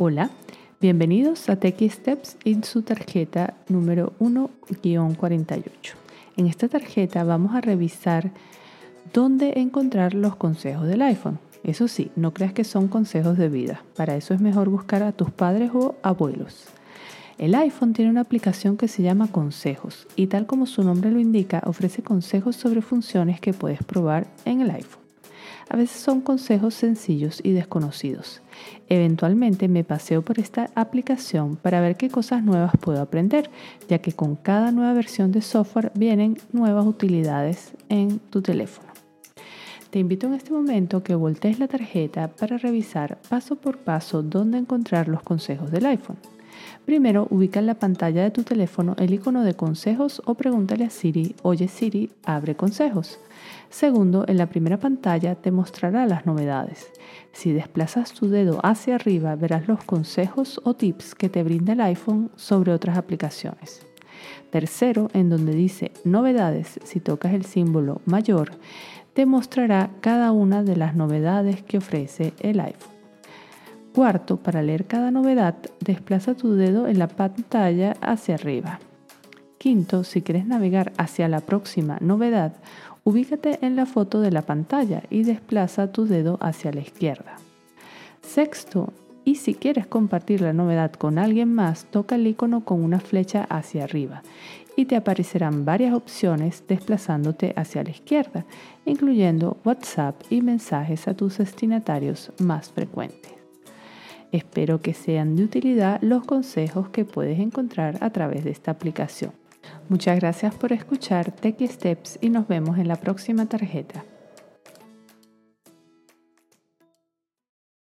Hola, bienvenidos a Techie Steps en su tarjeta número 1-48. En esta tarjeta vamos a revisar dónde encontrar los consejos del iPhone. Eso sí, no creas que son consejos de vida. Para eso es mejor buscar a tus padres o abuelos. El iPhone tiene una aplicación que se llama Consejos y tal como su nombre lo indica, ofrece consejos sobre funciones que puedes probar en el iPhone. A veces son consejos sencillos y desconocidos. Eventualmente me paseo por esta aplicación para ver qué cosas nuevas puedo aprender, ya que con cada nueva versión de software vienen nuevas utilidades en tu teléfono. Te invito en este momento que voltees la tarjeta para revisar paso por paso dónde encontrar los consejos del iPhone. Primero, ubica en la pantalla de tu teléfono el icono de consejos o pregúntale a Siri, oye Siri, abre consejos. Segundo, en la primera pantalla te mostrará las novedades. Si desplazas tu dedo hacia arriba, verás los consejos o tips que te brinda el iPhone sobre otras aplicaciones. Tercero, en donde dice novedades, si tocas el símbolo mayor, te mostrará cada una de las novedades que ofrece el iPhone. Cuarto, para leer cada novedad, desplaza tu dedo en la pantalla hacia arriba. Quinto, si quieres navegar hacia la próxima novedad, ubícate en la foto de la pantalla y desplaza tu dedo hacia la izquierda. Sexto, y si quieres compartir la novedad con alguien más, toca el icono con una flecha hacia arriba y te aparecerán varias opciones desplazándote hacia la izquierda, incluyendo WhatsApp y mensajes a tus destinatarios más frecuentes. Espero que sean de utilidad los consejos que puedes encontrar a través de esta aplicación. Muchas gracias por escuchar Tech Steps y nos vemos en la próxima tarjeta.